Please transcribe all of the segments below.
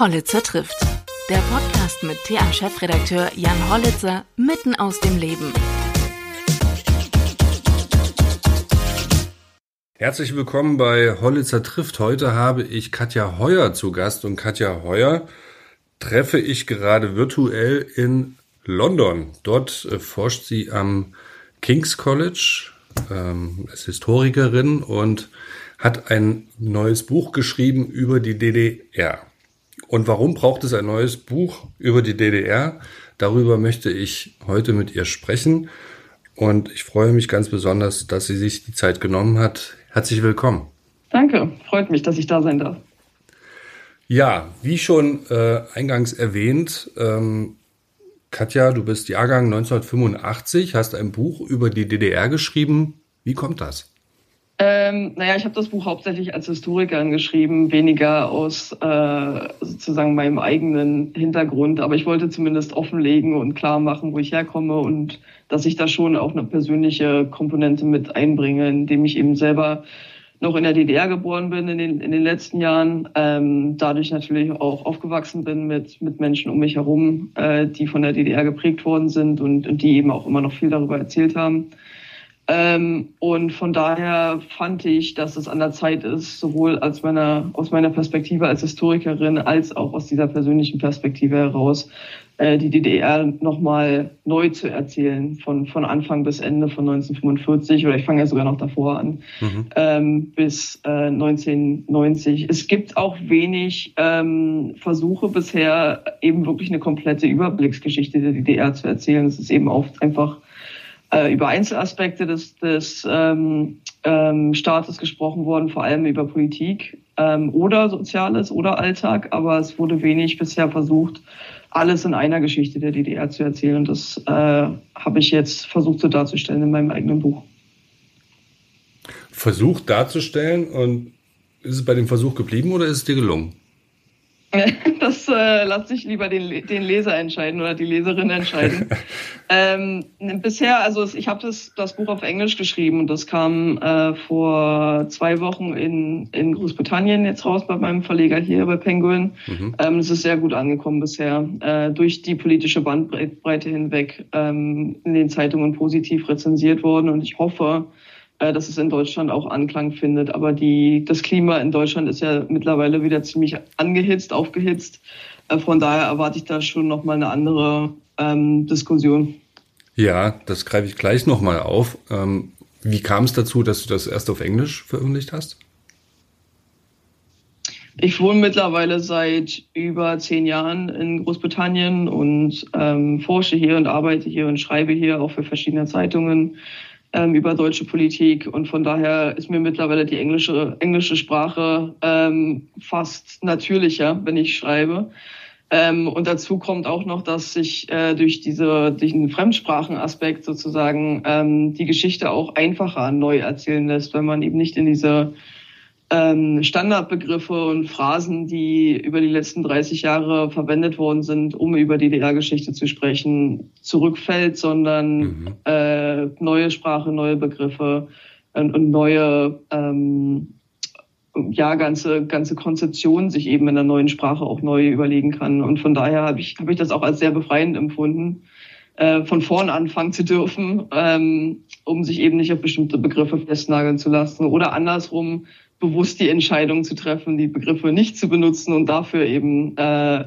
Hollitzer trifft. Der Podcast mit TA-Chefredakteur Jan Hollitzer mitten aus dem Leben. Herzlich willkommen bei Hollitzer trifft. Heute habe ich Katja Heuer zu Gast und Katja Heuer treffe ich gerade virtuell in London. Dort äh, forscht sie am King's College, ähm, ist Historikerin und hat ein neues Buch geschrieben über die DDR. Und warum braucht es ein neues Buch über die DDR? Darüber möchte ich heute mit ihr sprechen. Und ich freue mich ganz besonders, dass sie sich die Zeit genommen hat. Herzlich willkommen. Danke, freut mich, dass ich da sein darf. Ja, wie schon äh, eingangs erwähnt, ähm, Katja, du bist Jahrgang 1985, hast ein Buch über die DDR geschrieben. Wie kommt das? Ähm, naja, ich habe das Buch hauptsächlich als Historikerin geschrieben, weniger aus äh, sozusagen meinem eigenen Hintergrund. Aber ich wollte zumindest offenlegen und klar machen, wo ich herkomme und dass ich da schon auch eine persönliche Komponente mit einbringe, indem ich eben selber noch in der DDR geboren bin in den, in den letzten Jahren, ähm, dadurch natürlich auch aufgewachsen bin mit, mit Menschen um mich herum, äh, die von der DDR geprägt worden sind und, und die eben auch immer noch viel darüber erzählt haben. Ähm, und von daher fand ich, dass es an der Zeit ist, sowohl als meiner, aus meiner Perspektive als Historikerin als auch aus dieser persönlichen Perspektive heraus, äh, die DDR nochmal neu zu erzählen, von, von Anfang bis Ende von 1945 oder ich fange ja sogar noch davor an, mhm. ähm, bis äh, 1990. Es gibt auch wenig ähm, Versuche bisher, eben wirklich eine komplette Überblicksgeschichte der DDR zu erzählen. Es ist eben oft einfach äh, über Einzelaspekte des, des ähm, ähm, Staates gesprochen worden, vor allem über Politik ähm, oder Soziales oder Alltag, aber es wurde wenig bisher versucht, alles in einer Geschichte der DDR zu erzählen. Und das äh, habe ich jetzt versucht so darzustellen in meinem eigenen Buch. Versucht darzustellen und ist es bei dem Versuch geblieben oder ist es dir gelungen? Das äh, lasse ich lieber den, den Leser entscheiden oder die Leserin entscheiden. ähm, bisher, also ich habe das, das Buch auf Englisch geschrieben und das kam äh, vor zwei Wochen in, in Großbritannien jetzt raus bei meinem Verleger hier bei Penguin. Mhm. Ähm, es ist sehr gut angekommen bisher, äh, durch die politische Bandbreite hinweg ähm, in den Zeitungen positiv rezensiert worden und ich hoffe, dass es in Deutschland auch Anklang findet. Aber die, das Klima in Deutschland ist ja mittlerweile wieder ziemlich angehitzt, aufgehitzt. Äh, von daher erwarte ich da schon nochmal eine andere ähm, Diskussion. Ja, das greife ich gleich nochmal auf. Ähm, wie kam es dazu, dass du das erst auf Englisch veröffentlicht hast? Ich wohne mittlerweile seit über zehn Jahren in Großbritannien und ähm, forsche hier und arbeite hier und schreibe hier auch für verschiedene Zeitungen ähm, über deutsche Politik. Und von daher ist mir mittlerweile die englische, englische Sprache ähm, fast natürlicher, wenn ich schreibe. Ähm, und dazu kommt auch noch, dass sich äh, durch diese, diesen Fremdsprachenaspekt sozusagen ähm, die Geschichte auch einfacher neu erzählen lässt, wenn man eben nicht in diese ähm, Standardbegriffe und Phrasen, die über die letzten 30 Jahre verwendet worden sind, um über die DDR-Geschichte zu sprechen, zurückfällt, sondern mhm. äh, neue Sprache, neue Begriffe und, und neue ähm, ja ganze ganze Konzeption sich eben in der neuen Sprache auch neu überlegen kann. Und von daher habe ich habe ich das auch als sehr befreiend empfunden, äh, von vorn anfangen zu dürfen, ähm, um sich eben nicht auf bestimmte Begriffe festnageln zu lassen oder andersrum bewusst die Entscheidung zu treffen, die Begriffe nicht zu benutzen und dafür eben äh,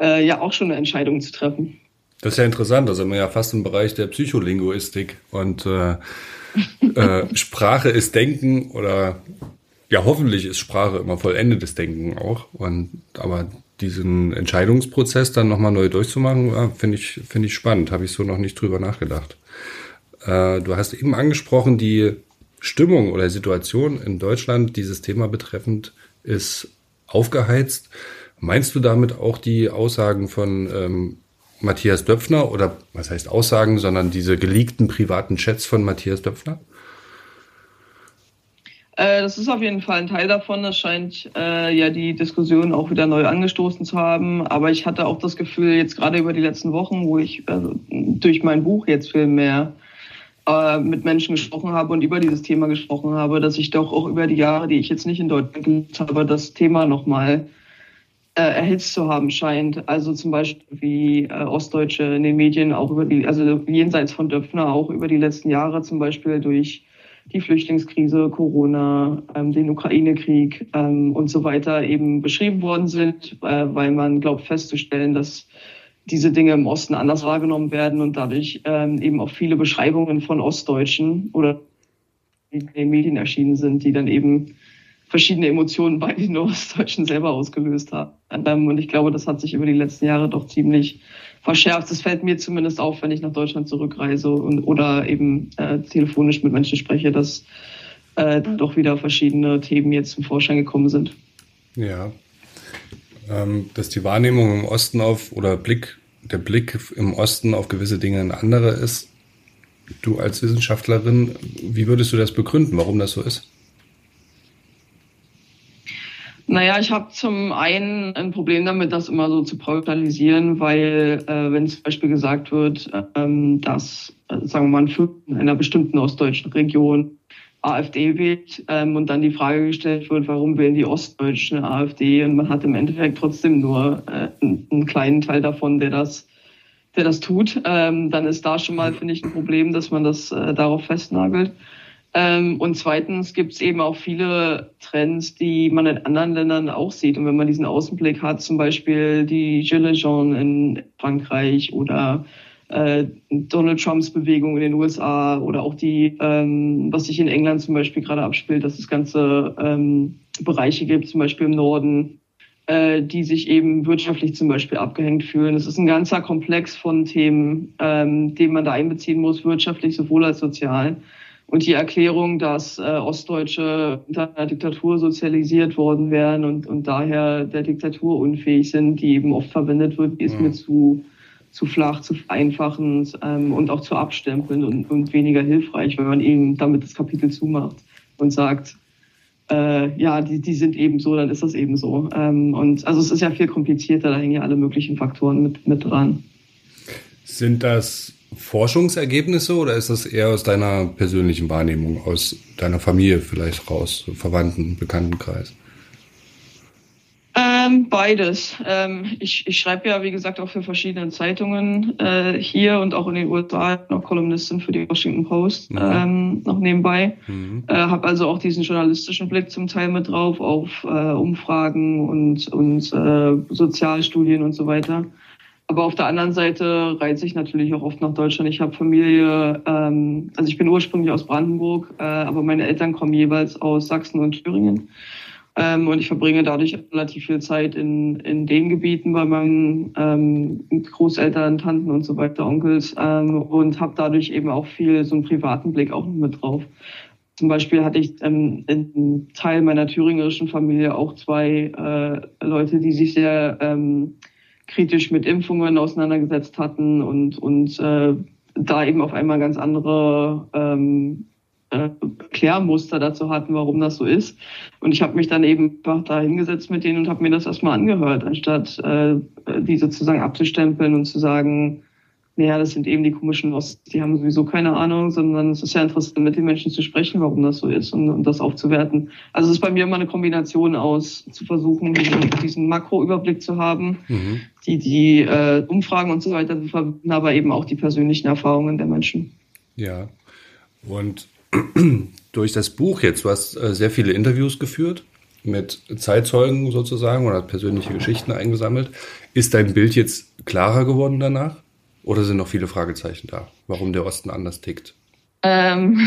äh, ja auch schon eine Entscheidung zu treffen. Das ist ja interessant, da sind wir ja fast im Bereich der Psycholinguistik und äh, äh, Sprache ist Denken oder ja hoffentlich ist Sprache immer vollendetes Denken auch und aber diesen Entscheidungsprozess dann nochmal neu durchzumachen, ja, finde ich, finde ich spannend, habe ich so noch nicht drüber nachgedacht. Äh, du hast eben angesprochen, die Stimmung oder Situation in Deutschland dieses Thema betreffend ist aufgeheizt. Meinst du damit auch die Aussagen von ähm, Matthias Döpfner oder was heißt Aussagen, sondern diese geleakten privaten Chats von Matthias Döpfner? Äh, das ist auf jeden Fall ein Teil davon. Das scheint äh, ja die Diskussion auch wieder neu angestoßen zu haben. Aber ich hatte auch das Gefühl, jetzt gerade über die letzten Wochen, wo ich also durch mein Buch jetzt viel mehr äh, mit Menschen gesprochen habe und über dieses Thema gesprochen habe, dass ich doch auch über die Jahre, die ich jetzt nicht in Deutschland gelebt habe, das Thema nochmal äh, erhitzt zu haben scheint. Also zum Beispiel wie äh, Ostdeutsche in den Medien auch über die, also jenseits von Döpfner auch über die letzten Jahre zum Beispiel durch die Flüchtlingskrise, Corona, ähm, den Ukraine-Krieg ähm, und so weiter eben beschrieben worden sind, äh, weil man glaubt festzustellen, dass diese Dinge im Osten anders wahrgenommen werden und dadurch ähm, eben auch viele Beschreibungen von Ostdeutschen oder in den Medien erschienen sind, die dann eben verschiedene Emotionen bei den Ostdeutschen selber ausgelöst haben. Und ich glaube, das hat sich über die letzten Jahre doch ziemlich verschärft. Das fällt mir zumindest auf, wenn ich nach Deutschland zurückreise und, oder eben äh, telefonisch mit Menschen spreche, dass äh, doch wieder verschiedene Themen jetzt zum Vorschein gekommen sind. Ja. Ähm, dass die Wahrnehmung im Osten auf oder Blick, der Blick im Osten auf gewisse Dinge ein anderer ist. Du als Wissenschaftlerin, wie würdest du das begründen, warum das so ist? Naja, ich habe zum einen ein Problem damit, das immer so zu pauschalisieren, weil äh, wenn zum Beispiel gesagt wird, ähm, dass, äh, sagen wir mal, in einer bestimmten ostdeutschen Region AfD wählt ähm, und dann die Frage gestellt wird, warum wählen die Ostdeutschen AfD und man hat im Endeffekt trotzdem nur äh, einen kleinen Teil davon, der das der das tut, ähm, dann ist da schon mal, finde ich, ein Problem, dass man das äh, darauf festnagelt. Ähm, und zweitens gibt es eben auch viele Trends, die man in anderen Ländern auch sieht. Und wenn man diesen Außenblick hat, zum Beispiel die Gilets jaunes in Frankreich oder äh, Donald Trumps Bewegung in den USA oder auch die, ähm, was sich in England zum Beispiel gerade abspielt, dass es ganze ähm, Bereiche gibt, zum Beispiel im Norden, äh, die sich eben wirtschaftlich zum Beispiel abgehängt fühlen. Es ist ein ganzer Komplex von Themen, ähm, den man da einbeziehen muss, wirtschaftlich sowohl als sozial. Und die Erklärung, dass äh, Ostdeutsche unter einer Diktatur sozialisiert worden wären und, und daher der Diktatur unfähig sind, die eben oft verwendet wird, ist mhm. mir zu, zu flach, zu vereinfachend ähm, und auch zu abstempeln und, und weniger hilfreich, wenn man eben damit das Kapitel zumacht und sagt, äh, ja, die, die sind eben so, dann ist das eben so. Ähm, und also es ist ja viel komplizierter, da hängen ja alle möglichen Faktoren mit, mit dran. Sind das Forschungsergebnisse oder ist das eher aus deiner persönlichen Wahrnehmung, aus deiner Familie vielleicht raus, Verwandten, Bekanntenkreis? Ähm, beides. Ähm, ich, ich schreibe ja, wie gesagt, auch für verschiedene Zeitungen äh, hier und auch in den USA noch Kolumnistin für die Washington Post mhm. ähm, noch nebenbei. Mhm. Äh, habe also auch diesen journalistischen Blick zum Teil mit drauf auf äh, Umfragen und, und äh, Sozialstudien und so weiter. Aber auf der anderen Seite reise ich natürlich auch oft nach Deutschland. Ich habe Familie, ähm, also ich bin ursprünglich aus Brandenburg, äh, aber meine Eltern kommen jeweils aus Sachsen und Thüringen. Ähm, und ich verbringe dadurch relativ viel Zeit in, in den Gebieten bei meinen ähm, Großeltern, Tanten und so weiter, Onkels ähm, und habe dadurch eben auch viel so einen privaten Blick auch mit drauf. Zum Beispiel hatte ich ähm, in Teil meiner thüringerischen Familie auch zwei äh, Leute, die sich sehr ähm, kritisch mit Impfungen auseinandergesetzt hatten und, und äh, da eben auf einmal ganz andere ähm, äh, Klärmuster dazu hatten, warum das so ist. Und ich habe mich dann eben einfach da hingesetzt mit denen und habe mir das erstmal angehört, anstatt äh, die sozusagen abzustempeln und zu sagen, naja, das sind eben die komischen Ost, die haben sowieso keine Ahnung, sondern es ist ja interessant, mit den Menschen zu sprechen, warum das so ist und, und das aufzuwerten. Also es ist bei mir immer eine Kombination aus, zu versuchen, diesen, diesen Makroüberblick zu haben, mhm. die, die äh, Umfragen und so weiter zu verbinden, aber eben auch die persönlichen Erfahrungen der Menschen. Ja, und durch das Buch jetzt, du hast äh, sehr viele Interviews geführt mit Zeitzeugen sozusagen oder persönliche Geschichten eingesammelt. Ist dein Bild jetzt klarer geworden danach? Oder sind noch viele Fragezeichen da, warum der Osten anders tickt? Ähm,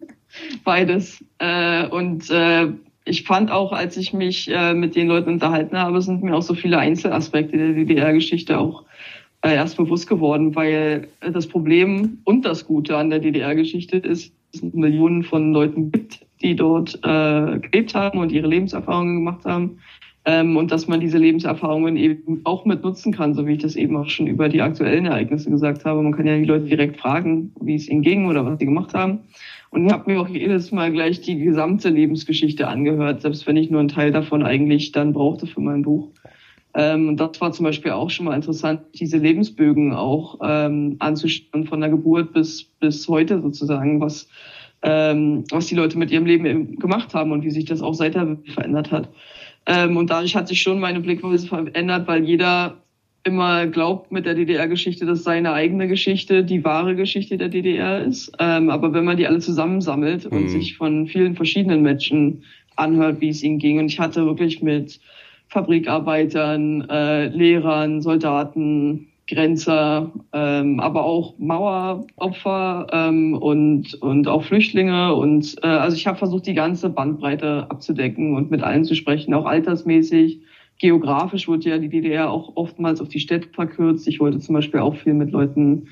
beides. Äh, und äh, ich fand auch, als ich mich äh, mit den Leuten unterhalten habe, sind mir auch so viele Einzelaspekte der DDR-Geschichte auch äh, erst bewusst geworden, weil das Problem und das Gute an der DDR-Geschichte ist, dass es Millionen von Leuten gibt, die dort äh, gelebt haben und ihre Lebenserfahrungen gemacht haben ähm, und dass man diese Lebenserfahrungen eben auch mit nutzen kann, so wie ich das eben auch schon über die aktuellen Ereignisse gesagt habe. Man kann ja die Leute direkt fragen, wie es ihnen ging oder was sie gemacht haben. Und ich habe mir auch jedes Mal gleich die gesamte Lebensgeschichte angehört, selbst wenn ich nur einen Teil davon eigentlich dann brauchte für mein Buch. Ähm, und das war zum Beispiel auch schon mal interessant, diese Lebensbögen auch ähm, anzuschauen, von der Geburt bis, bis heute sozusagen, was ähm, was die Leute mit ihrem Leben gemacht haben und wie sich das auch seither verändert hat. Ähm, und dadurch hat sich schon meine Blickweise verändert, weil jeder immer glaubt mit der DDR-Geschichte, dass seine eigene Geschichte die wahre Geschichte der DDR ist. Ähm, aber wenn man die alle zusammensammelt mhm. und sich von vielen verschiedenen Menschen anhört, wie es ihnen ging, und ich hatte wirklich mit Fabrikarbeitern, äh, Lehrern, Soldaten, Grenzer, ähm, aber auch Maueropfer ähm, und, und auch Flüchtlinge. Und äh, also ich habe versucht, die ganze Bandbreite abzudecken und mit allen zu sprechen, auch altersmäßig. Geografisch wurde ja die DDR auch oftmals auf die Städte verkürzt. Ich wollte zum Beispiel auch viel mit Leuten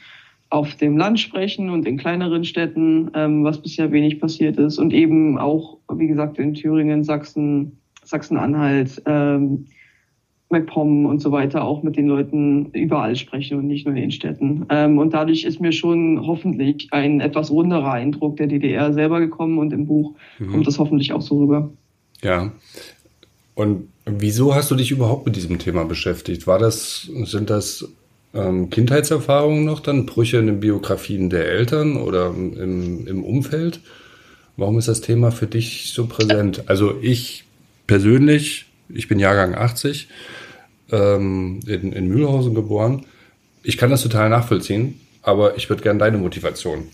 auf dem Land sprechen und in kleineren Städten, ähm, was bisher wenig passiert ist. Und eben auch, wie gesagt, in Thüringen, Sachsen, Sachsen-Anhalt, ähm, MacPom und so weiter auch mit den Leuten überall sprechen und nicht nur in den Städten. Ähm, und dadurch ist mir schon hoffentlich ein etwas runderer Eindruck der DDR selber gekommen und im Buch mhm. kommt das hoffentlich auch so rüber. Ja. Und wieso hast du dich überhaupt mit diesem Thema beschäftigt? War das, sind das ähm, Kindheitserfahrungen noch dann, Brüche in den Biografien der Eltern oder im, im Umfeld? Warum ist das Thema für dich so präsent? Also ich persönlich, ich bin Jahrgang 80, ähm, in, in Mühlhausen geboren. Ich kann das total nachvollziehen, aber ich würde gerne deine Motivation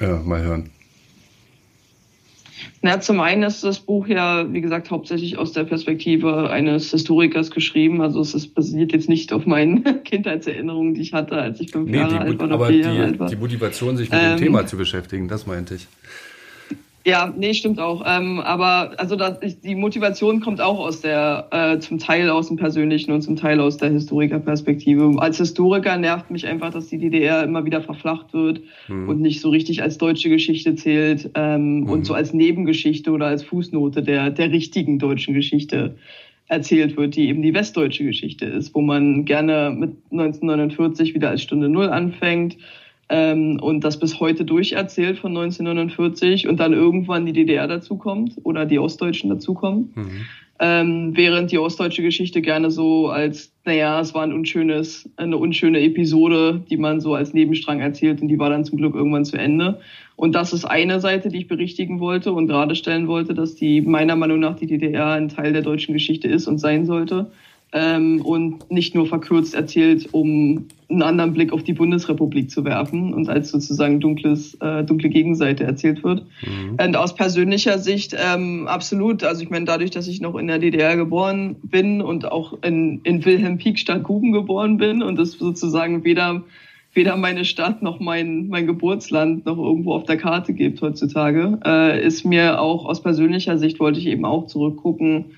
äh, mal hören. Na, zum einen ist das Buch ja, wie gesagt, hauptsächlich aus der Perspektive eines Historikers geschrieben. Also es ist, basiert jetzt nicht auf meinen Kindheitserinnerungen, die ich hatte, als ich fünf nee, Jahre alt war alt war. Die Motivation, sich mit ähm, dem Thema zu beschäftigen, das meinte ich. Ja, nee, stimmt auch. Ähm, aber also das, die Motivation kommt auch aus der, äh, zum Teil aus dem Persönlichen und zum Teil aus der Historikerperspektive. Als Historiker nervt mich einfach, dass die DDR immer wieder verflacht wird mhm. und nicht so richtig als deutsche Geschichte zählt ähm, mhm. und so als Nebengeschichte oder als Fußnote der, der richtigen deutschen Geschichte erzählt wird, die eben die westdeutsche Geschichte ist, wo man gerne mit 1949 wieder als Stunde Null anfängt ähm, und das bis heute durcherzählt von 1949 und dann irgendwann die DDR dazukommt oder die Ostdeutschen dazukommen. Mhm. Ähm, während die ostdeutsche Geschichte gerne so als, naja, es war ein unschönes, eine unschöne Episode, die man so als Nebenstrang erzählt und die war dann zum Glück irgendwann zu Ende. Und das ist eine Seite, die ich berichtigen wollte und gerade stellen wollte, dass die meiner Meinung nach die DDR ein Teil der deutschen Geschichte ist und sein sollte ähm, und nicht nur verkürzt erzählt, um einen anderen Blick auf die Bundesrepublik zu werfen und als sozusagen dunkles, äh, dunkle Gegenseite erzählt wird. Mhm. Und aus persönlicher Sicht ähm, absolut. Also ich meine, dadurch, dass ich noch in der DDR geboren bin und auch in, in Wilhelm Pieck Stadt Guben geboren bin und das sozusagen weder weder meine Stadt noch mein, mein Geburtsland noch irgendwo auf der Karte gibt heutzutage, äh, ist mir auch aus persönlicher Sicht wollte ich eben auch zurückgucken,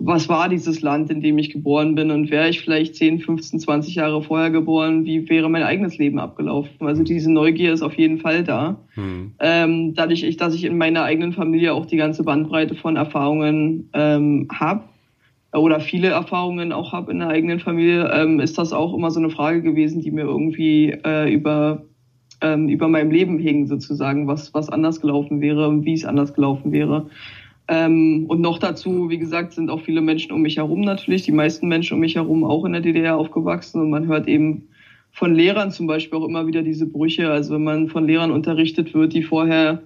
was war dieses Land, in dem ich geboren bin und wäre ich vielleicht 10, 15, 20 Jahre vorher geboren, wie wäre mein eigenes Leben abgelaufen? Also diese Neugier ist auf jeden Fall da. Mhm. Ähm, dadurch, ich, dass ich in meiner eigenen Familie auch die ganze Bandbreite von Erfahrungen ähm, habe oder viele Erfahrungen auch habe in der eigenen Familie, ähm, ist das auch immer so eine Frage gewesen, die mir irgendwie äh, über ähm, über meinem Leben hing sozusagen, was was anders gelaufen wäre, wie es anders gelaufen wäre. Ähm, und noch dazu, wie gesagt, sind auch viele Menschen um mich herum natürlich, die meisten Menschen um mich herum auch in der DDR aufgewachsen und man hört eben von Lehrern zum Beispiel auch immer wieder diese Brüche. Also wenn man von Lehrern unterrichtet wird, die vorher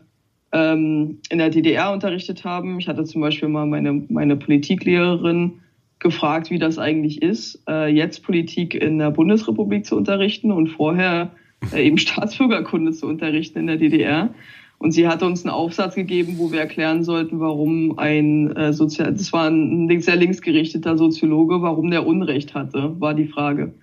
ähm, in der DDR unterrichtet haben. Ich hatte zum Beispiel mal meine, meine Politiklehrerin gefragt, wie das eigentlich ist, äh, jetzt Politik in der Bundesrepublik zu unterrichten und vorher äh, eben Staatsbürgerkunde zu unterrichten in der DDR. Und sie hat uns einen Aufsatz gegeben, wo wir erklären sollten, warum ein äh, Sozial, das war ein sehr linksgerichteter Soziologe, warum der Unrecht hatte, war die Frage.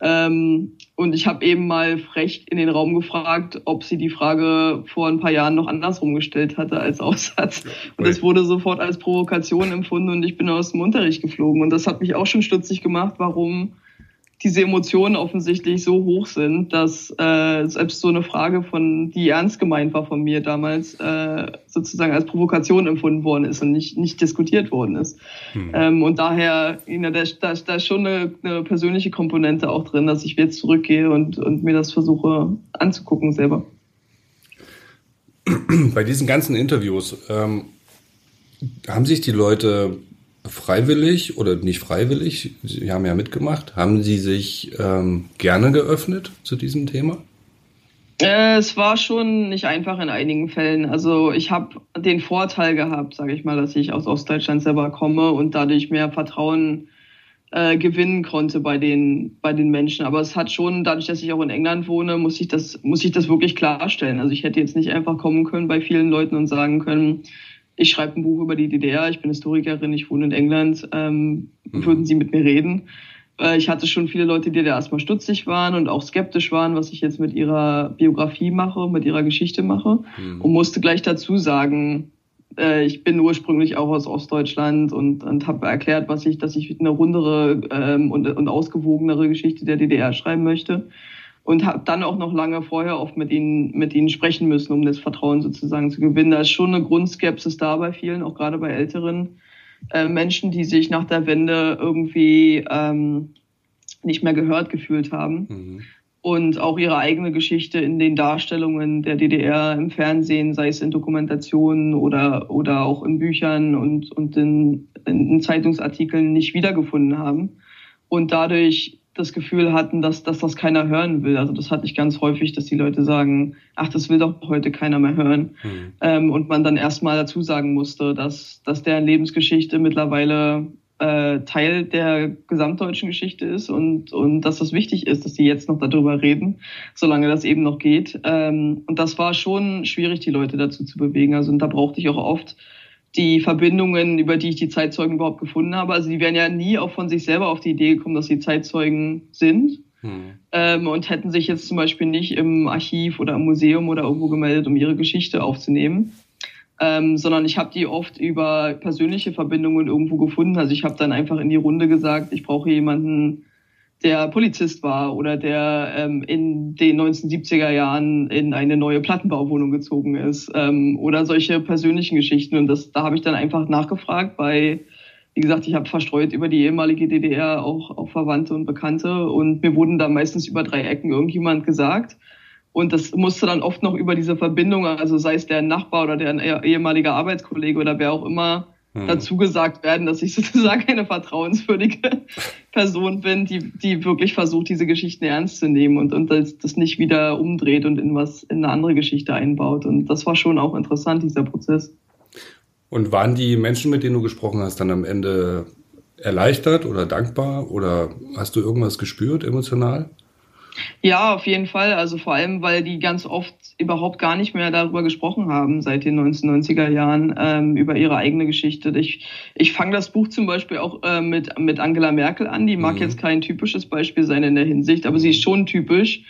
Ähm, und ich habe eben mal frech in den Raum gefragt, ob sie die Frage vor ein paar Jahren noch andersrum gestellt hatte als Aufsatz. Und das wurde sofort als Provokation empfunden und ich bin aus dem Unterricht geflogen. Und das hat mich auch schon stutzig gemacht, warum diese Emotionen offensichtlich so hoch sind, dass äh, selbst so eine Frage von, die ernst gemeint war von mir damals, äh, sozusagen als Provokation empfunden worden ist und nicht, nicht diskutiert worden ist. Hm. Ähm, und daher, da, da, da ist schon eine, eine persönliche Komponente auch drin, dass ich jetzt zurückgehe und, und mir das versuche anzugucken selber. Bei diesen ganzen Interviews ähm, haben sich die Leute freiwillig oder nicht freiwillig, Sie haben ja mitgemacht, haben Sie sich ähm, gerne geöffnet zu diesem Thema? Äh, es war schon nicht einfach in einigen Fällen. Also ich habe den Vorteil gehabt, sage ich mal, dass ich aus Ostdeutschland selber komme und dadurch mehr Vertrauen äh, gewinnen konnte bei den bei den Menschen. Aber es hat schon, dadurch, dass ich auch in England wohne, muss ich das muss ich das wirklich klarstellen. Also ich hätte jetzt nicht einfach kommen können bei vielen Leuten und sagen können, ich schreibe ein Buch über die DDR, ich bin Historikerin, ich wohne in England, ähm, mhm. würden Sie mit mir reden? Äh, ich hatte schon viele Leute, die da erstmal stutzig waren und auch skeptisch waren, was ich jetzt mit ihrer Biografie mache, mit ihrer Geschichte mache. Mhm. Und musste gleich dazu sagen, äh, ich bin ursprünglich auch aus Ostdeutschland und, und habe erklärt, was ich, dass ich eine rundere ähm, und, und ausgewogenere Geschichte der DDR schreiben möchte. Und habe dann auch noch lange vorher oft mit ihnen, mit ihnen sprechen müssen, um das Vertrauen sozusagen zu gewinnen. Da ist schon eine Grundskepsis da bei vielen, auch gerade bei Älteren äh, Menschen, die sich nach der Wende irgendwie ähm, nicht mehr gehört gefühlt haben. Mhm. Und auch ihre eigene Geschichte in den Darstellungen der DDR im Fernsehen, sei es in Dokumentationen oder, oder auch in Büchern und, und in, in Zeitungsartikeln nicht wiedergefunden haben. Und dadurch das Gefühl hatten, dass, dass das keiner hören will. Also das hatte ich ganz häufig, dass die Leute sagen, ach, das will doch heute keiner mehr hören. Mhm. Ähm, und man dann erstmal dazu sagen musste, dass, dass deren Lebensgeschichte mittlerweile äh, Teil der gesamtdeutschen Geschichte ist und, und dass das wichtig ist, dass die jetzt noch darüber reden, solange das eben noch geht. Ähm, und das war schon schwierig, die Leute dazu zu bewegen. Also und da brauchte ich auch oft die Verbindungen, über die ich die Zeitzeugen überhaupt gefunden habe. Also die wären ja nie auch von sich selber auf die Idee gekommen, dass sie Zeitzeugen sind. Hm. Ähm, und hätten sich jetzt zum Beispiel nicht im Archiv oder im Museum oder irgendwo gemeldet, um ihre Geschichte aufzunehmen. Ähm, sondern ich habe die oft über persönliche Verbindungen irgendwo gefunden. Also ich habe dann einfach in die Runde gesagt, ich brauche jemanden, der Polizist war oder der ähm, in den 1970er Jahren in eine neue Plattenbauwohnung gezogen ist ähm, oder solche persönlichen Geschichten. Und das, da habe ich dann einfach nachgefragt bei, wie gesagt, ich habe verstreut über die ehemalige DDR auch, auch Verwandte und Bekannte und mir wurden da meistens über drei Ecken irgendjemand gesagt. Und das musste dann oft noch über diese Verbindung, also sei es der Nachbar oder der ehemalige Arbeitskollege oder wer auch immer, hm. dazu gesagt werden, dass ich sozusagen eine vertrauenswürdige Person bin, die, die wirklich versucht, diese Geschichten ernst zu nehmen und, und das, das nicht wieder umdreht und in was, in eine andere Geschichte einbaut. Und das war schon auch interessant, dieser Prozess. Und waren die Menschen, mit denen du gesprochen hast, dann am Ende erleichtert oder dankbar oder hast du irgendwas gespürt emotional? Ja, auf jeden Fall. Also vor allem, weil die ganz oft überhaupt gar nicht mehr darüber gesprochen haben seit den 1990er Jahren ähm, über ihre eigene Geschichte. Ich, ich fange das Buch zum Beispiel auch äh, mit, mit Angela Merkel an. Die mag mhm. jetzt kein typisches Beispiel sein in der Hinsicht, aber sie ist schon typisch.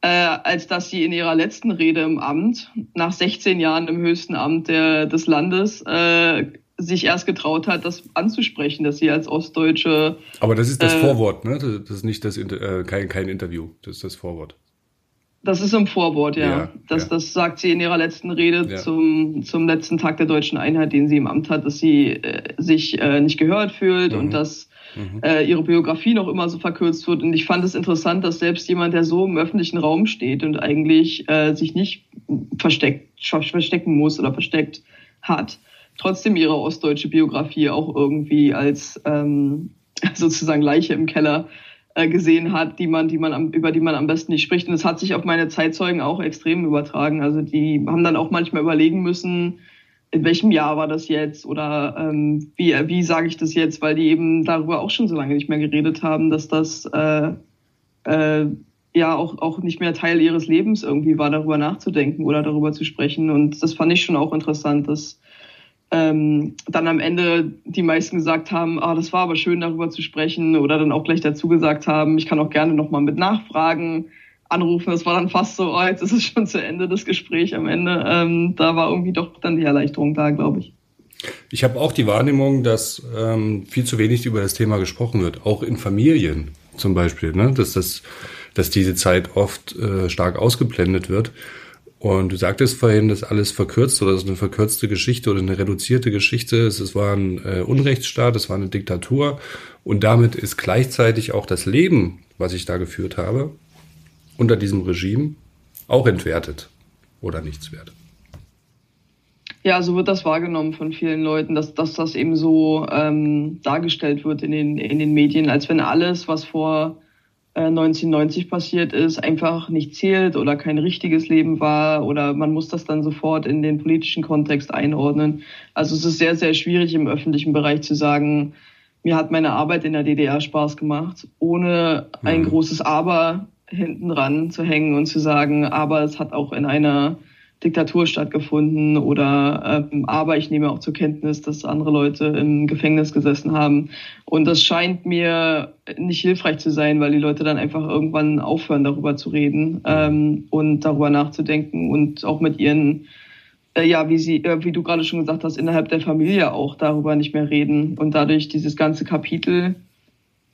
Äh, als dass sie in ihrer letzten Rede im Amt, nach 16 Jahren im höchsten Amt der, des Landes, äh, sich erst getraut hat, das anzusprechen, dass sie als Ostdeutsche. Aber das ist das äh, Vorwort, ne? Das ist nicht das äh, kein, kein Interview, das ist das Vorwort. Das ist im Vorwort, ja. ja das, ja. das sagt sie in ihrer letzten Rede ja. zum, zum letzten Tag der deutschen Einheit, den sie im Amt hat, dass sie äh, sich äh, nicht gehört fühlt mhm. und dass mhm. äh, ihre Biografie noch immer so verkürzt wird. Und ich fand es interessant, dass selbst jemand, der so im öffentlichen Raum steht und eigentlich äh, sich nicht versteckt, verstecken muss oder versteckt hat, trotzdem ihre ostdeutsche Biografie auch irgendwie als ähm, sozusagen Leiche im Keller äh, gesehen hat, die man, die man am, über die man am besten nicht spricht. Und es hat sich auf meine Zeitzeugen auch extrem übertragen. Also die haben dann auch manchmal überlegen müssen, in welchem Jahr war das jetzt oder ähm, wie, wie sage ich das jetzt, weil die eben darüber auch schon so lange nicht mehr geredet haben, dass das äh, äh, ja auch, auch nicht mehr Teil ihres Lebens irgendwie war, darüber nachzudenken oder darüber zu sprechen. Und das fand ich schon auch interessant, dass ähm, dann am Ende die meisten gesagt haben, ah, das war aber schön, darüber zu sprechen oder dann auch gleich dazu gesagt haben, ich kann auch gerne nochmal mit Nachfragen anrufen. Das war dann fast so, oh, jetzt ist es schon zu Ende, das Gespräch am Ende. Ähm, da war irgendwie doch dann die Erleichterung da, glaube ich. Ich habe auch die Wahrnehmung, dass ähm, viel zu wenig über das Thema gesprochen wird, auch in Familien zum Beispiel, ne? dass, das, dass diese Zeit oft äh, stark ausgeblendet wird. Und du sagtest vorhin, dass alles verkürzt oder das ist eine verkürzte Geschichte oder eine reduzierte Geschichte. Es war ein äh, Unrechtsstaat, es war eine Diktatur und damit ist gleichzeitig auch das Leben, was ich da geführt habe, unter diesem Regime auch entwertet oder nichts wert. Ja, so wird das wahrgenommen von vielen Leuten, dass, dass das eben so ähm, dargestellt wird in den, in den Medien, als wenn alles, was vor 1990 äh, passiert ist, einfach nicht zählt oder kein richtiges Leben war oder man muss das dann sofort in den politischen Kontext einordnen. Also es ist sehr, sehr schwierig im öffentlichen Bereich zu sagen, mir hat meine Arbeit in der DDR Spaß gemacht, ohne ein mhm. großes Aber hinten dran zu hängen und zu sagen, aber es hat auch in einer Diktatur stattgefunden oder ähm, aber ich nehme auch zur Kenntnis, dass andere Leute im Gefängnis gesessen haben. Und das scheint mir nicht hilfreich zu sein, weil die Leute dann einfach irgendwann aufhören, darüber zu reden ähm, und darüber nachzudenken und auch mit ihren, äh, ja, wie sie, äh, wie du gerade schon gesagt hast, innerhalb der Familie auch darüber nicht mehr reden. Und dadurch dieses ganze Kapitel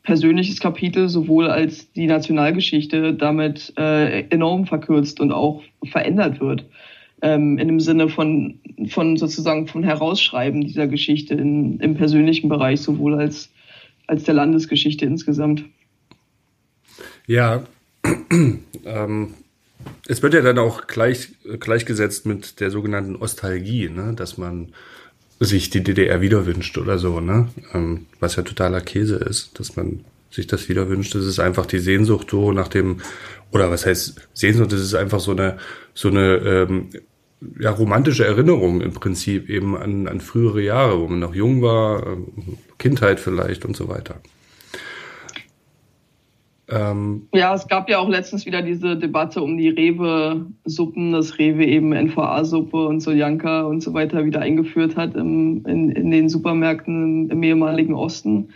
persönliches Kapitel sowohl als die Nationalgeschichte damit äh, enorm verkürzt und auch verändert wird ähm, in dem Sinne von, von sozusagen von Herausschreiben dieser Geschichte in, im persönlichen Bereich, sowohl als, als der Landesgeschichte insgesamt. Ja, ähm, es wird ja dann auch gleich, gleichgesetzt mit der sogenannten Ostalgie, ne? dass man sich die DDR wieder wünscht oder so, ne? Ähm, was ja totaler Käse ist, dass man sich das wieder wünscht. Das ist einfach die Sehnsucht so nach dem, oder was heißt Sehnsucht, das ist einfach so eine, so eine ähm, ja, romantische Erinnerungen im Prinzip eben an, an frühere Jahre, wo man noch jung war, äh, Kindheit vielleicht und so weiter. Ähm, ja, es gab ja auch letztens wieder diese Debatte um die Rewe-Suppen, dass Rewe eben NVA-Suppe und Soljanka und so weiter wieder eingeführt hat im, in, in den Supermärkten im ehemaligen Osten.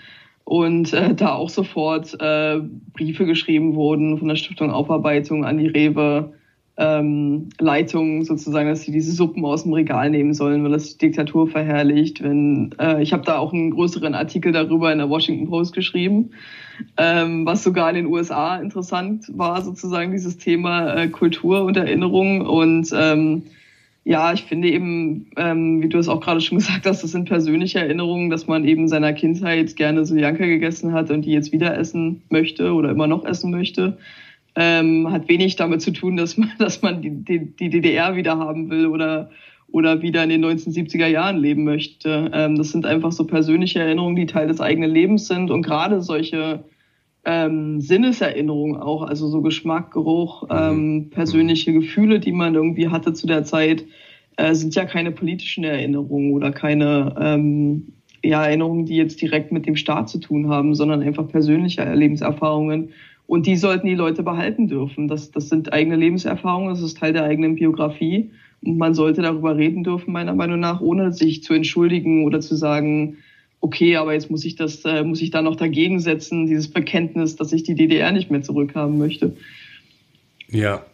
Und äh, da auch sofort äh, Briefe geschrieben wurden von der Stiftung Aufarbeitung an die Rewe ähm, Leitung sozusagen, dass sie diese Suppen aus dem Regal nehmen sollen, weil das die Diktatur verherrlicht. Wenn äh, ich habe da auch einen größeren Artikel darüber in der Washington Post geschrieben, ähm, was sogar in den USA interessant war, sozusagen dieses Thema äh, Kultur und Erinnerung und ähm, ja, ich finde eben, ähm, wie du es auch gerade schon gesagt hast, das sind persönliche Erinnerungen, dass man eben seiner Kindheit gerne Soljanka gegessen hat und die jetzt wieder essen möchte oder immer noch essen möchte ähm, hat wenig damit zu tun, dass man, dass man die, die, die DDR wieder haben will oder, oder wieder in den 1970er Jahren leben möchte. Ähm, das sind einfach so persönliche Erinnerungen, die Teil des eigenen Lebens sind und gerade solche ähm, Sinneserinnerungen auch, also so Geschmack, Geruch, mhm. ähm, persönliche Gefühle, die man irgendwie hatte zu der Zeit, äh, sind ja keine politischen Erinnerungen oder keine ähm, ja, Erinnerungen, die jetzt direkt mit dem Staat zu tun haben, sondern einfach persönliche Lebenserfahrungen und die sollten die Leute behalten dürfen. Das, das sind eigene Lebenserfahrungen, das ist Teil der eigenen Biografie. Und man sollte darüber reden dürfen, meiner Meinung nach, ohne sich zu entschuldigen oder zu sagen, okay, aber jetzt muss ich das, äh, muss ich da noch dagegen setzen, dieses Bekenntnis, dass ich die DDR nicht mehr zurückhaben möchte. Ja.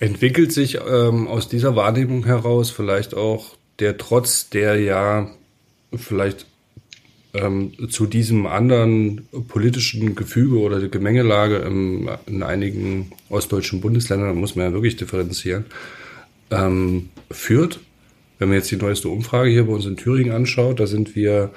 Entwickelt sich ähm, aus dieser Wahrnehmung heraus vielleicht auch der Trotz, der ja vielleicht ähm, zu diesem anderen politischen Gefüge oder Gemengelage im, in einigen ostdeutschen Bundesländern, muss man ja wirklich differenzieren, ähm, führt. Wenn man jetzt die neueste Umfrage hier bei uns in Thüringen anschaut, da sind wir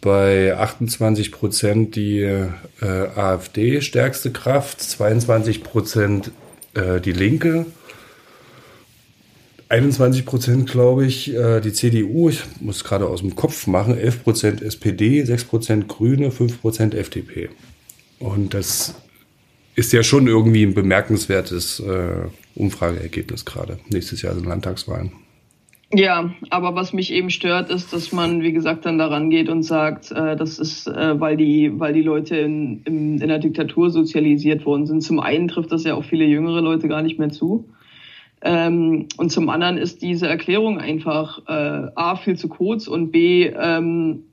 bei 28 Prozent die äh, AfD stärkste Kraft, 22 Prozent äh, die Linke 21 Prozent, glaube ich, äh, die CDU, ich muss gerade aus dem Kopf machen, 11 Prozent SPD, 6 Prozent Grüne, 5 Prozent FDP. Und das ist ja schon irgendwie ein bemerkenswertes äh, Umfrageergebnis gerade. Nächstes Jahr sind Landtagswahlen. Ja, aber was mich eben stört, ist, dass man, wie gesagt, dann daran geht und sagt, äh, das ist, äh, weil die, weil die Leute in, in, in der Diktatur sozialisiert worden sind. Zum einen trifft das ja auch viele jüngere Leute gar nicht mehr zu. Ähm, und zum anderen ist diese Erklärung einfach äh, A viel zu kurz und B, ähm,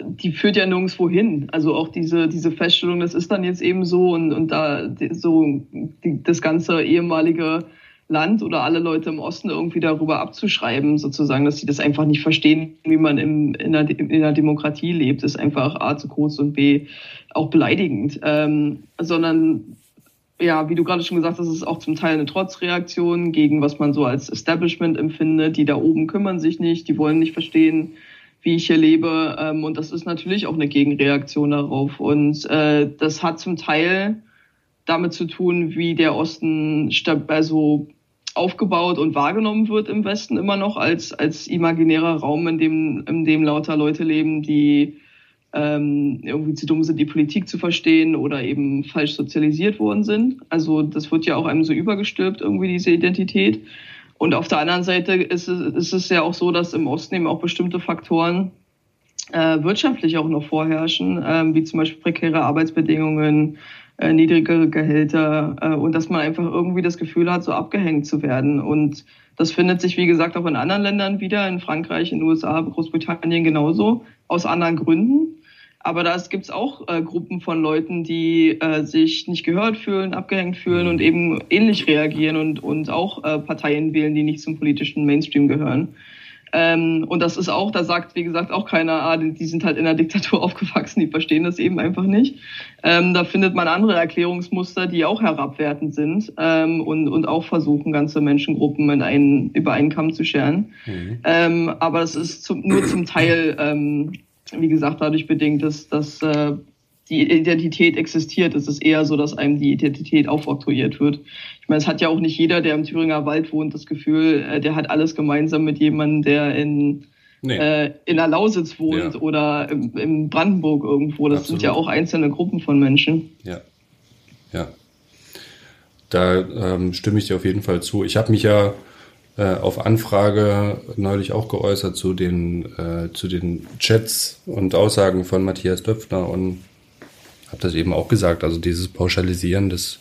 die führt ja nirgendwo hin. Also auch diese, diese Feststellung, das ist dann jetzt eben so und, und da so die, das ganze ehemalige Land oder alle Leute im Osten irgendwie darüber abzuschreiben, sozusagen, dass sie das einfach nicht verstehen, wie man im, in, einer, in einer Demokratie lebt, ist einfach A zu kurz und B auch beleidigend. Ähm, sondern ja, wie du gerade schon gesagt hast, ist es auch zum Teil eine Trotzreaktion gegen was man so als Establishment empfindet. Die da oben kümmern sich nicht, die wollen nicht verstehen, wie ich hier lebe. Ähm, und das ist natürlich auch eine Gegenreaktion darauf. Und äh, das hat zum Teil damit zu tun, wie der Osten also aufgebaut und wahrgenommen wird im Westen immer noch als, als imaginärer Raum, in dem, in dem lauter Leute leben, die ähm, irgendwie zu dumm sind, die Politik zu verstehen oder eben falsch sozialisiert worden sind. Also das wird ja auch einem so übergestülpt, irgendwie diese Identität. Und auf der anderen Seite ist es, ist es ja auch so, dass im Osten eben auch bestimmte Faktoren äh, wirtschaftlich auch noch vorherrschen, äh, wie zum Beispiel prekäre Arbeitsbedingungen, äh, niedrigere Gehälter äh, und dass man einfach irgendwie das Gefühl hat, so abgehängt zu werden. Und das findet sich, wie gesagt, auch in anderen Ländern wieder, in Frankreich, in den USA, Großbritannien genauso, aus anderen Gründen. Aber da gibt es auch äh, Gruppen von Leuten, die äh, sich nicht gehört fühlen, abgehängt fühlen und eben ähnlich reagieren und, und auch äh, Parteien wählen, die nicht zum politischen Mainstream gehören. Ähm, und das ist auch, da sagt, wie gesagt, auch keiner, ah, die, die sind halt in der Diktatur aufgewachsen, die verstehen das eben einfach nicht. Ähm, da findet man andere Erklärungsmuster, die auch herabwertend sind ähm, und, und auch versuchen, ganze Menschengruppen in einen, über einen Kamm zu scheren. Mhm. Ähm, aber es ist zum, nur zum Teil ähm, wie gesagt, dadurch bedingt, dass, dass äh, die Identität existiert. Es ist eher so, dass einem die Identität aufoktroyiert wird. Ich meine, es hat ja auch nicht jeder, der im Thüringer Wald wohnt, das Gefühl, äh, der hat alles gemeinsam mit jemandem, der in, nee. äh, in der Lausitz wohnt ja. oder im, in Brandenburg irgendwo. Das Absolut. sind ja auch einzelne Gruppen von Menschen. Ja. Ja. Da ähm, stimme ich dir auf jeden Fall zu. Ich habe mich ja äh, auf Anfrage neulich auch geäußert zu den, äh, zu den Chats und Aussagen von Matthias Döpfner und habe das eben auch gesagt. Also dieses Pauschalisieren, das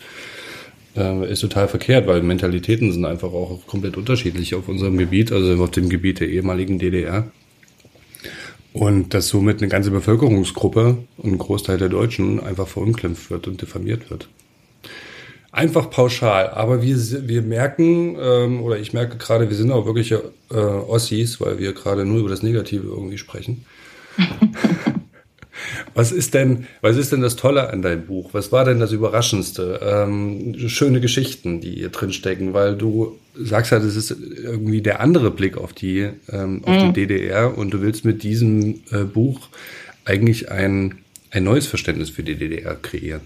äh, ist total verkehrt, weil Mentalitäten sind einfach auch komplett unterschiedlich auf unserem Gebiet, also auf dem Gebiet der ehemaligen DDR. Und dass somit eine ganze Bevölkerungsgruppe und ein Großteil der Deutschen einfach verunglimpft wird und diffamiert wird einfach pauschal. Aber wir, wir merken, ähm, oder ich merke gerade, wir sind auch wirklich äh, Ossis, weil wir gerade nur über das Negative irgendwie sprechen. was ist denn, was ist denn das Tolle an deinem Buch? Was war denn das Überraschendste? Ähm, schöne Geschichten, die hier drin stecken, weil du sagst ja, das ist irgendwie der andere Blick auf die, ähm, auf mhm. die DDR und du willst mit diesem äh, Buch eigentlich ein, ein neues Verständnis für die DDR kreieren.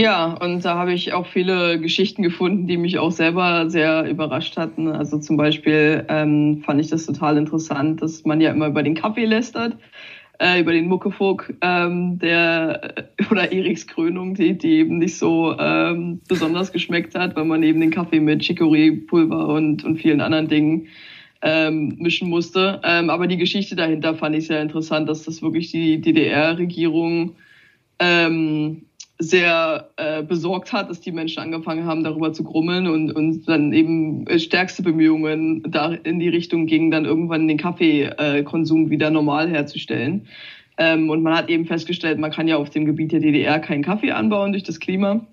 Ja, und da habe ich auch viele Geschichten gefunden, die mich auch selber sehr überrascht hatten. Also zum Beispiel ähm, fand ich das total interessant, dass man ja immer über den Kaffee lästert, äh, über den Muckefuck, ähm, der oder Eriks Krönung, die, die eben nicht so ähm, besonders geschmeckt hat, weil man eben den Kaffee mit Chicorée-Pulver und, und vielen anderen Dingen ähm, mischen musste. Ähm, aber die Geschichte dahinter fand ich sehr interessant, dass das wirklich die DDR-Regierung ähm, sehr äh, besorgt hat, dass die Menschen angefangen haben, darüber zu grummeln und, und dann eben stärkste Bemühungen da in die Richtung gingen, dann irgendwann den Kaffeekonsum äh, wieder normal herzustellen. Ähm, und man hat eben festgestellt, man kann ja auf dem Gebiet der DDR keinen Kaffee anbauen durch das Klima.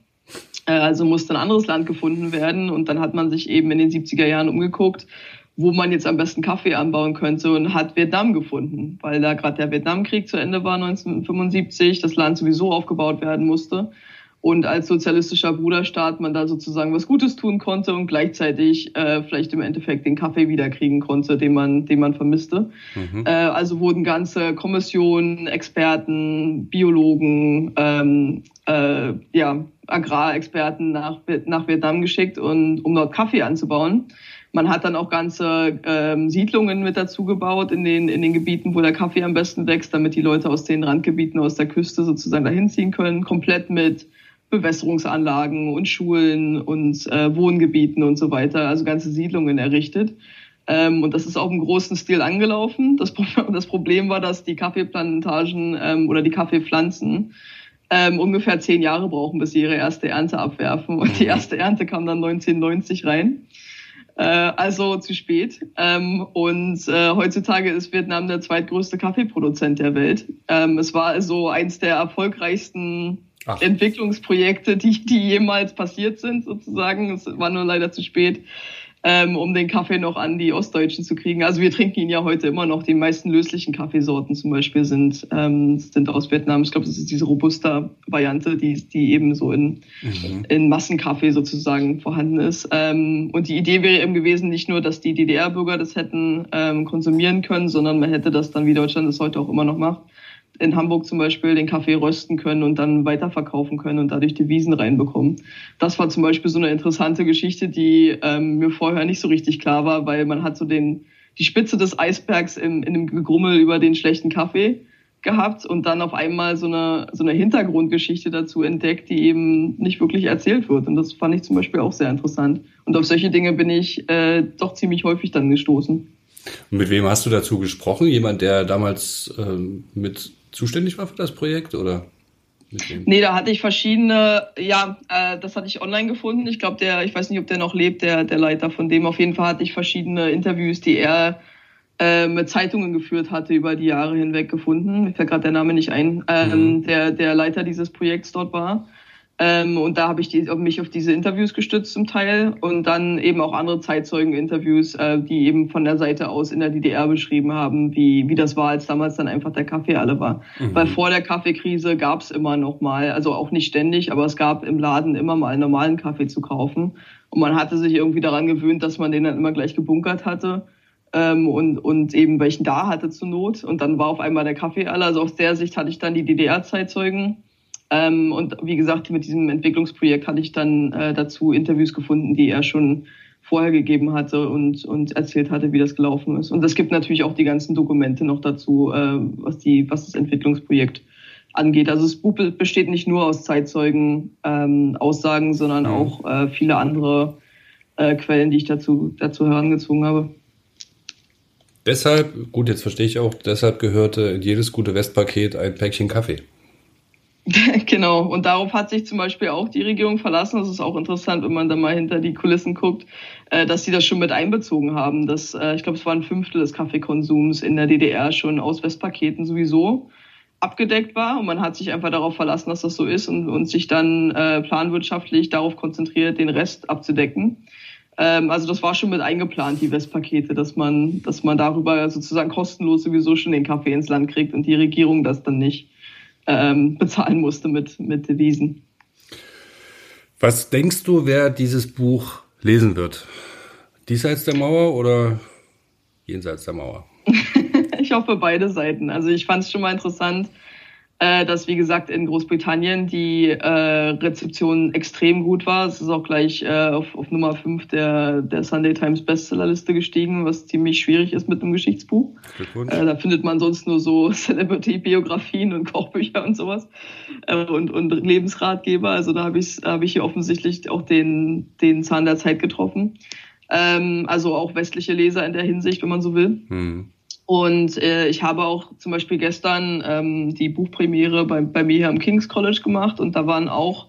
Äh, also musste ein anderes Land gefunden werden. Und dann hat man sich eben in den 70er Jahren umgeguckt, wo man jetzt am besten Kaffee anbauen könnte und hat Vietnam gefunden, weil da gerade der Vietnamkrieg zu Ende war 1975, das Land sowieso aufgebaut werden musste und als sozialistischer Bruderstaat man da sozusagen was Gutes tun konnte und gleichzeitig äh, vielleicht im Endeffekt den Kaffee wiederkriegen konnte, den man, den man vermisste. Mhm. Äh, also wurden ganze Kommissionen, Experten, Biologen, ähm, äh, ja, Agrarexperten nach, nach Vietnam geschickt, und, um dort Kaffee anzubauen. Man hat dann auch ganze ähm, Siedlungen mit dazu gebaut in den, in den Gebieten, wo der Kaffee am besten wächst, damit die Leute aus den Randgebieten, aus der Küste sozusagen dahin ziehen können. Komplett mit Bewässerungsanlagen und Schulen und äh, Wohngebieten und so weiter, also ganze Siedlungen errichtet. Ähm, und das ist auch im großen Stil angelaufen. Das, das Problem war, dass die Kaffeeplantagen ähm, oder die Kaffeepflanzen ähm, ungefähr zehn Jahre brauchen, bis sie ihre erste Ernte abwerfen. Und die erste Ernte kam dann 1990 rein. Äh, also zu spät. Ähm, und äh, heutzutage ist Vietnam der zweitgrößte Kaffeeproduzent der Welt. Ähm, es war also eins der erfolgreichsten Ach. Entwicklungsprojekte, die, die jemals passiert sind, sozusagen. Es war nur leider zu spät ähm, um den Kaffee noch an die Ostdeutschen zu kriegen. Also wir trinken ihn ja heute immer noch. Die meisten löslichen Kaffeesorten zum Beispiel sind, ähm, sind aus Vietnam. Ich glaube, das ist diese Robusta-Variante, die, die eben so in, mhm. in Massenkaffee sozusagen vorhanden ist. Ähm, und die Idee wäre eben gewesen, nicht nur, dass die DDR-Bürger das hätten ähm, konsumieren können, sondern man hätte das dann, wie Deutschland das heute auch immer noch macht, in Hamburg zum Beispiel den Kaffee rösten können und dann weiterverkaufen können und dadurch Devisen reinbekommen. Das war zum Beispiel so eine interessante Geschichte, die ähm, mir vorher nicht so richtig klar war, weil man hat so den, die Spitze des Eisbergs in, in dem Gegrummel über den schlechten Kaffee gehabt und dann auf einmal so eine, so eine Hintergrundgeschichte dazu entdeckt, die eben nicht wirklich erzählt wird. Und das fand ich zum Beispiel auch sehr interessant. Und auf solche Dinge bin ich äh, doch ziemlich häufig dann gestoßen. Und mit wem hast du dazu gesprochen? Jemand, der damals ähm, mit zuständig war für das Projekt oder? Nee, da hatte ich verschiedene, ja, äh, das hatte ich online gefunden. Ich glaube, der, ich weiß nicht, ob der noch lebt, der, der Leiter von dem. Auf jeden Fall hatte ich verschiedene Interviews, die er äh, mit Zeitungen geführt hatte über die Jahre hinweg gefunden. Mir fällt gerade der Name nicht ein, ähm, mhm. der, der Leiter dieses Projekts dort war. Ähm, und da habe ich die, mich auf diese Interviews gestützt zum Teil und dann eben auch andere Zeitzeugen-Interviews, äh, die eben von der Seite aus in der DDR beschrieben haben, wie, wie das war, als damals dann einfach der Kaffee alle war. Mhm. Weil vor der Kaffeekrise gab es immer noch mal, also auch nicht ständig, aber es gab im Laden immer mal normalen Kaffee zu kaufen. Und man hatte sich irgendwie daran gewöhnt, dass man den dann immer gleich gebunkert hatte ähm, und, und eben welchen da hatte zur Not. Und dann war auf einmal der Kaffee alle. Also aus der Sicht hatte ich dann die DDR-Zeitzeugen. Ähm, und wie gesagt, mit diesem Entwicklungsprojekt hatte ich dann äh, dazu Interviews gefunden, die er schon vorher gegeben hatte und, und erzählt hatte, wie das gelaufen ist. Und es gibt natürlich auch die ganzen Dokumente noch dazu, äh, was, die, was das Entwicklungsprojekt angeht. Also das Buch besteht nicht nur aus Zeitzeugen ähm, Aussagen, sondern mhm. auch äh, viele andere äh, Quellen, die ich dazu, dazu herangezogen habe. Deshalb, gut, jetzt verstehe ich auch, deshalb gehörte in jedes gute Westpaket ein Päckchen Kaffee. genau, und darauf hat sich zum Beispiel auch die Regierung verlassen. Das ist auch interessant, wenn man da mal hinter die Kulissen guckt, äh, dass sie das schon mit einbezogen haben. Dass, äh, ich glaube, es war ein Fünftel des Kaffeekonsums in der DDR schon aus Westpaketen sowieso abgedeckt war. Und man hat sich einfach darauf verlassen, dass das so ist und, und sich dann äh, planwirtschaftlich darauf konzentriert, den Rest abzudecken. Ähm, also das war schon mit eingeplant, die Westpakete, dass man, dass man darüber sozusagen kostenlos sowieso schon den Kaffee ins Land kriegt und die Regierung das dann nicht ähm, bezahlen musste mit, mit Devisen. Was denkst du, wer dieses Buch lesen wird? Diesseits der Mauer oder jenseits der Mauer? ich hoffe beide Seiten. Also ich fand es schon mal interessant, äh, dass, wie gesagt, in Großbritannien die äh, Rezeption extrem gut war. Es ist auch gleich äh, auf, auf Nummer 5 der, der Sunday Times Bestsellerliste gestiegen, was ziemlich schwierig ist mit einem Geschichtsbuch. Äh, da findet man sonst nur so Celebrity-Biografien und Kochbücher und sowas äh, und, und Lebensratgeber. Also da habe ich, hab ich hier offensichtlich auch den, den Zahn der Zeit getroffen. Ähm, also auch westliche Leser in der Hinsicht, wenn man so will. Hm. Und äh, ich habe auch zum Beispiel gestern ähm, die Buchpremiere bei, bei mir hier am King's College gemacht und da waren auch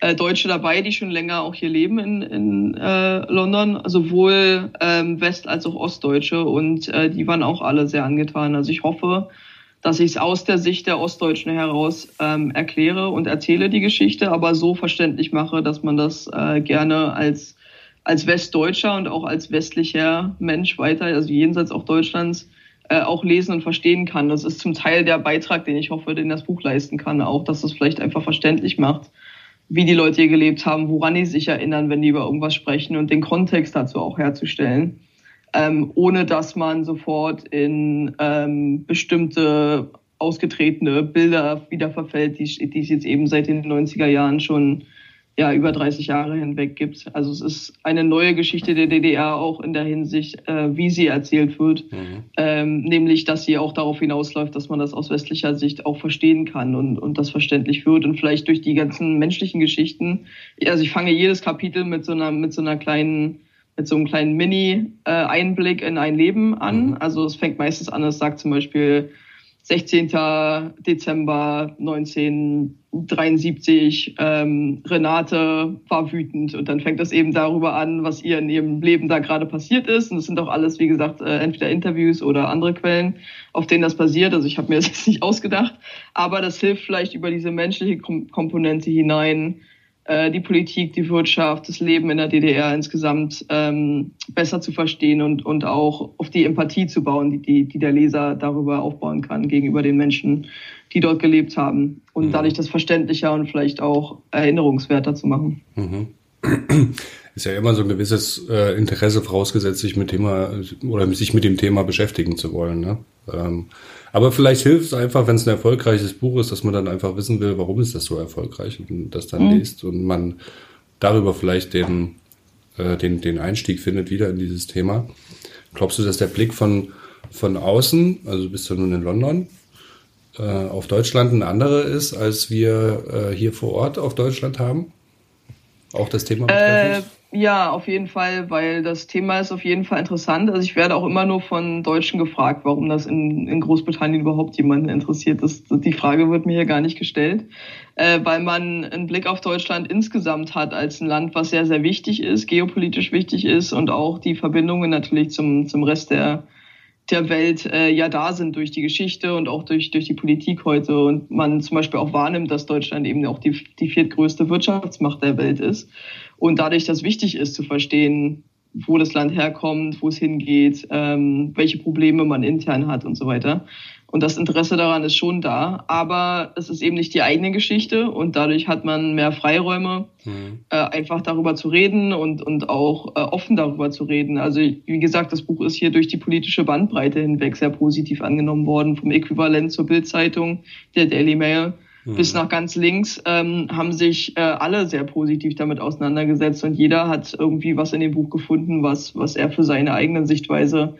äh, Deutsche dabei, die schon länger auch hier leben in, in äh, London, sowohl ähm, West- als auch Ostdeutsche und äh, die waren auch alle sehr angetan. Also ich hoffe, dass ich es aus der Sicht der Ostdeutschen heraus ähm, erkläre und erzähle die Geschichte, aber so verständlich mache, dass man das äh, gerne als als Westdeutscher und auch als westlicher Mensch weiter, also jenseits auch Deutschlands, äh, auch lesen und verstehen kann. Das ist zum Teil der Beitrag, den ich hoffe, den das Buch leisten kann, auch, dass es vielleicht einfach verständlich macht, wie die Leute hier gelebt haben, woran die sich erinnern, wenn die über irgendwas sprechen und den Kontext dazu auch herzustellen, ähm, ohne dass man sofort in ähm, bestimmte ausgetretene Bilder wieder verfällt, die, die es jetzt eben seit den 90er Jahren schon ja, über 30 Jahre hinweg gibt. Also es ist eine neue Geschichte der DDR auch in der Hinsicht, äh, wie sie erzählt wird, mhm. ähm, nämlich dass sie auch darauf hinausläuft, dass man das aus westlicher Sicht auch verstehen kann und, und das verständlich wird und vielleicht durch die ganzen menschlichen Geschichten. Also ich fange jedes Kapitel mit so einer mit so einer kleinen mit so einem kleinen Mini-Einblick äh, in ein Leben an. Mhm. Also es fängt meistens an, es sagt zum Beispiel 16. Dezember 1973, ähm, Renate war wütend und dann fängt das eben darüber an, was ihr in ihrem Leben da gerade passiert ist. Und es sind auch alles, wie gesagt, äh, entweder Interviews oder andere Quellen, auf denen das passiert. Also ich habe mir das jetzt nicht ausgedacht, aber das hilft vielleicht über diese menschliche Komponente hinein, äh, die Politik, die Wirtschaft, das Leben in der DDR insgesamt ähm, besser zu verstehen und, und auch auf die Empathie zu bauen, die, die, die der Leser darüber aufbauen kann gegenüber den Menschen, die dort gelebt haben. Und mhm. dadurch das verständlicher und vielleicht auch erinnerungswerter zu machen. Mhm. Ist ja immer so ein gewisses äh, Interesse vorausgesetzt, sich mit Thema oder sich mit dem Thema beschäftigen zu wollen. Ne? Ähm, aber vielleicht hilft es einfach, wenn es ein erfolgreiches Buch ist, dass man dann einfach wissen will, warum ist das so erfolgreich und das dann mhm. liest und man darüber vielleicht den, äh, den, den Einstieg findet wieder in dieses Thema. Glaubst du, dass der Blick von, von außen, also bist du nun in London, äh, auf Deutschland ein anderer ist, als wir äh, hier vor Ort auf Deutschland haben? Auch das Thema betreffend? Ja, auf jeden Fall, weil das Thema ist auf jeden Fall interessant. Also ich werde auch immer nur von Deutschen gefragt, warum das in, in Großbritannien überhaupt jemanden interessiert. Das, die Frage wird mir hier gar nicht gestellt, äh, weil man einen Blick auf Deutschland insgesamt hat als ein Land, was sehr, sehr wichtig ist, geopolitisch wichtig ist und auch die Verbindungen natürlich zum, zum Rest der, der Welt äh, ja da sind durch die Geschichte und auch durch, durch die Politik heute. Und man zum Beispiel auch wahrnimmt, dass Deutschland eben auch die, die viertgrößte Wirtschaftsmacht der Welt ist und dadurch das wichtig ist zu verstehen, wo das Land herkommt, wo es hingeht, ähm, welche Probleme man intern hat und so weiter. Und das Interesse daran ist schon da, aber es ist eben nicht die eigene Geschichte und dadurch hat man mehr Freiräume, mhm. äh, einfach darüber zu reden und, und auch äh, offen darüber zu reden. Also wie gesagt, das Buch ist hier durch die politische Bandbreite hinweg sehr positiv angenommen worden, vom Äquivalent zur Bildzeitung, der Daily Mail bis mhm. nach ganz links, ähm, haben sich äh, alle sehr positiv damit auseinandergesetzt und jeder hat irgendwie was in dem Buch gefunden, was, was er für seine eigene Sichtweise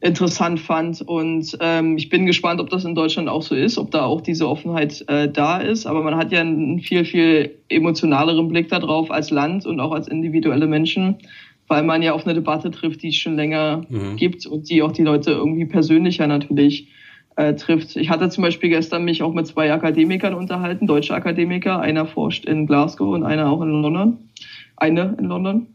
interessant fand. Und ähm, ich bin gespannt, ob das in Deutschland auch so ist, ob da auch diese Offenheit äh, da ist. Aber man hat ja einen viel, viel emotionaleren Blick darauf als Land und auch als individuelle Menschen, weil man ja auf eine Debatte trifft, die es schon länger mhm. gibt und die auch die Leute irgendwie persönlicher natürlich äh, trifft. Ich hatte zum Beispiel gestern mich auch mit zwei Akademikern unterhalten, deutsche Akademiker. Einer forscht in Glasgow und einer auch in London. Eine in London.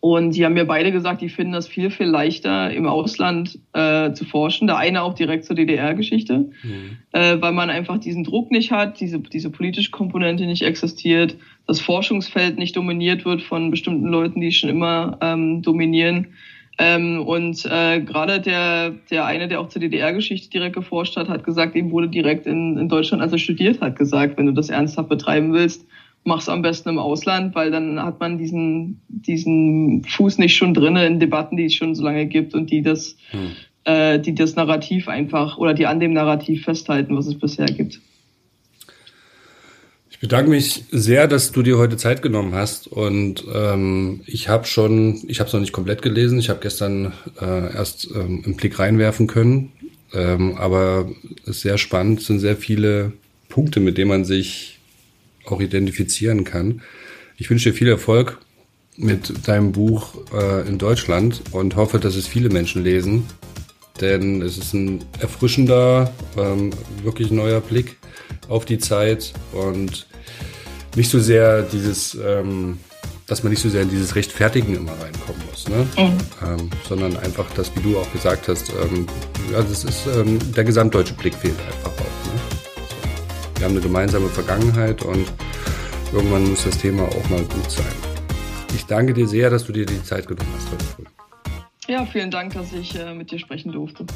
Und die haben mir beide gesagt, die finden das viel, viel leichter im Ausland äh, zu forschen. Der eine auch direkt zur DDR-Geschichte, mhm. äh, weil man einfach diesen Druck nicht hat, diese, diese politische Komponente nicht existiert, das Forschungsfeld nicht dominiert wird von bestimmten Leuten, die schon immer ähm, dominieren. Ähm, und äh, gerade der, der eine, der auch zur DDR-Geschichte direkt geforscht hat, hat gesagt, ihm wurde direkt in, in Deutschland, als er studiert hat, gesagt, wenn du das ernsthaft betreiben willst, mach's am besten im Ausland, weil dann hat man diesen, diesen Fuß nicht schon drinne in Debatten, die es schon so lange gibt und die das, hm. äh, die das Narrativ einfach oder die an dem Narrativ festhalten, was es bisher gibt. Ich bedanke mich sehr, dass du dir heute Zeit genommen hast und ähm, ich habe schon, ich habe es noch nicht komplett gelesen. Ich habe gestern äh, erst ähm, einen Blick reinwerfen können, ähm, aber es ist sehr spannend. Es sind sehr viele Punkte, mit denen man sich auch identifizieren kann. Ich wünsche dir viel Erfolg mit deinem Buch äh, in Deutschland und hoffe, dass es viele Menschen lesen, denn es ist ein erfrischender, ähm, wirklich neuer Blick auf die Zeit und nicht so sehr dieses, ähm, dass man nicht so sehr in dieses Rechtfertigen immer reinkommen muss, ne? Mhm. Ähm, sondern einfach das, wie du auch gesagt hast, ähm, ja, das ist ähm, der gesamtdeutsche Blick fehlt einfach auch. Ne? So. Wir haben eine gemeinsame Vergangenheit und irgendwann muss das Thema auch mal gut sein. Ich danke dir sehr, dass du dir die Zeit genommen hast heute früh. Ja, vielen Dank, dass ich äh, mit dir sprechen durfte.